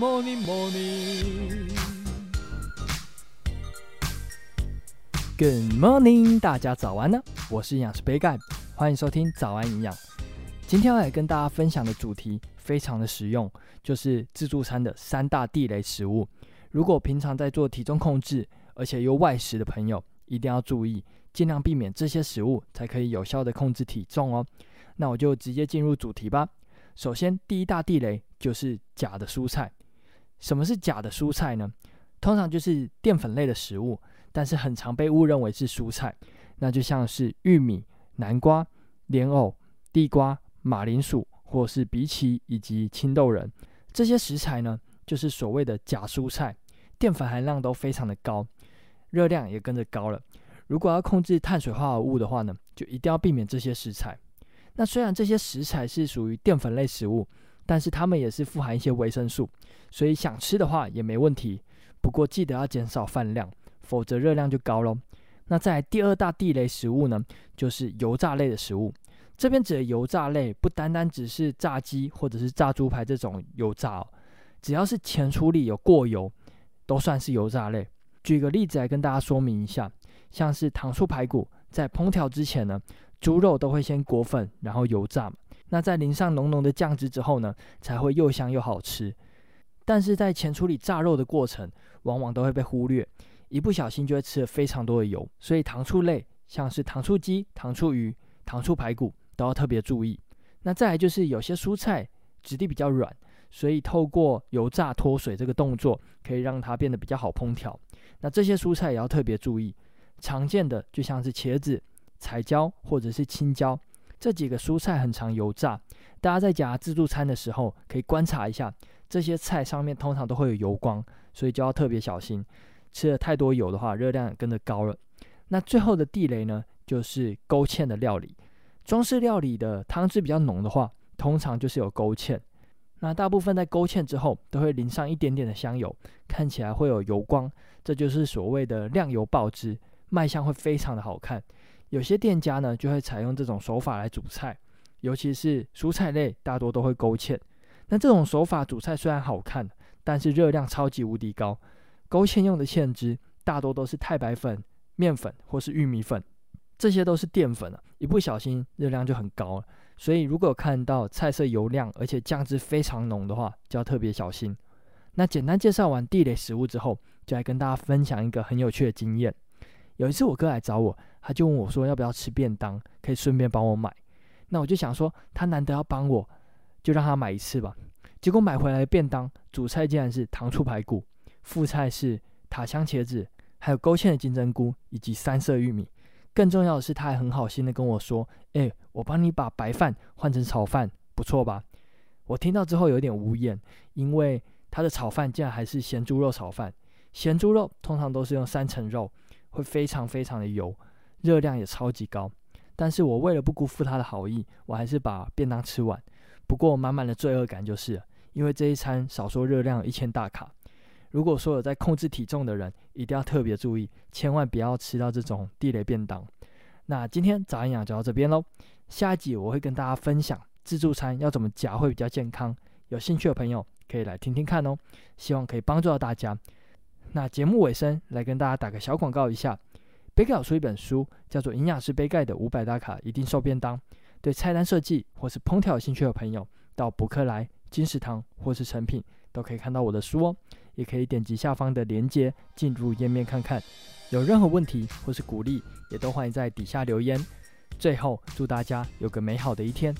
morning, morning. Good morning，大家早安呢！我是营养师杯盖，欢迎收听早安营养。今天要来跟大家分享的主题非常的实用，就是自助餐的三大地雷食物。如果平常在做体重控制，而且又外食的朋友，一定要注意，尽量避免这些食物，才可以有效的控制体重哦。那我就直接进入主题吧。首先，第一大地雷就是假的蔬菜。什么是假的蔬菜呢？通常就是淀粉类的食物，但是很常被误认为是蔬菜。那就像是玉米、南瓜、莲藕、地瓜、马铃薯，或是荸荠以及青豆仁这些食材呢，就是所谓的假蔬菜，淀粉含量都非常的高，热量也跟着高了。如果要控制碳水化合物的话呢，就一定要避免这些食材。那虽然这些食材是属于淀粉类食物，但是它们也是富含一些维生素，所以想吃的话也没问题。不过记得要减少饭量，否则热量就高喽。那在第二大地雷食物呢，就是油炸类的食物。这边指的油炸类不单单只是炸鸡或者是炸猪排这种油炸哦，只要是前处理有过油，都算是油炸类。举个例子来跟大家说明一下，像是糖醋排骨，在烹调之前呢。猪肉都会先裹粉，然后油炸。那在淋上浓浓的酱汁之后呢，才会又香又好吃。但是在前处理炸肉的过程，往往都会被忽略，一不小心就会吃了非常多的油。所以糖醋类，像是糖醋鸡、糖醋鱼、糖醋排骨，都要特别注意。那再来就是有些蔬菜质地比较软，所以透过油炸脱水这个动作，可以让它变得比较好烹调。那这些蔬菜也要特别注意。常见的就像是茄子。彩椒或者是青椒这几个蔬菜很常油炸，大家在夹自助餐的时候可以观察一下，这些菜上面通常都会有油光，所以就要特别小心。吃了太多油的话，热量也跟着高了。那最后的地雷呢，就是勾芡的料理。中式料理的汤汁比较浓的话，通常就是有勾芡。那大部分在勾芡之后，都会淋上一点点的香油，看起来会有油光，这就是所谓的亮油爆汁，卖相会非常的好看。有些店家呢，就会采用这种手法来煮菜，尤其是蔬菜类，大多都会勾芡。那这种手法煮菜虽然好看，但是热量超级无敌高。勾芡用的芡汁大多都是太白粉、面粉或是玉米粉，这些都是淀粉啊，一不小心热量就很高了。所以如果看到菜色油亮，而且酱汁非常浓的话，就要特别小心。那简单介绍完地雷食物之后，就来跟大家分享一个很有趣的经验。有一次我哥来找我。他就问我说：“要不要吃便当？可以顺便帮我买。”那我就想说，他难得要帮我，就让他买一次吧。结果买回来的便当主菜竟然是糖醋排骨，副菜是塔香茄子，还有勾芡的金针菇以及三色玉米。更重要的是，他还很好心的跟我说：“哎，我帮你把白饭换成炒饭，不错吧？”我听到之后有点无言，因为他的炒饭竟然还是咸猪肉炒饭。咸猪肉通常都是用三层肉，会非常非常的油。热量也超级高，但是我为了不辜负他的好意，我还是把便当吃完。不过满满的罪恶感就是，因为这一餐少说热量一千大卡。如果说有在控制体重的人，一定要特别注意，千万不要吃到这种地雷便当。那今天早安营养就到这边喽，下一集我会跟大家分享自助餐要怎么夹会比较健康。有兴趣的朋友可以来听听看哦，希望可以帮助到大家。那节目尾声来跟大家打个小广告一下。杯盖有出一本书，叫做《营养师杯盖的五百大卡一定瘦便当》。对菜单设计或是烹调有兴趣的朋友，到博客来、金石堂或是诚品都可以看到我的书哦。也可以点击下方的链接进入页面看看。有任何问题或是鼓励，也都欢迎在底下留言。最后，祝大家有个美好的一天。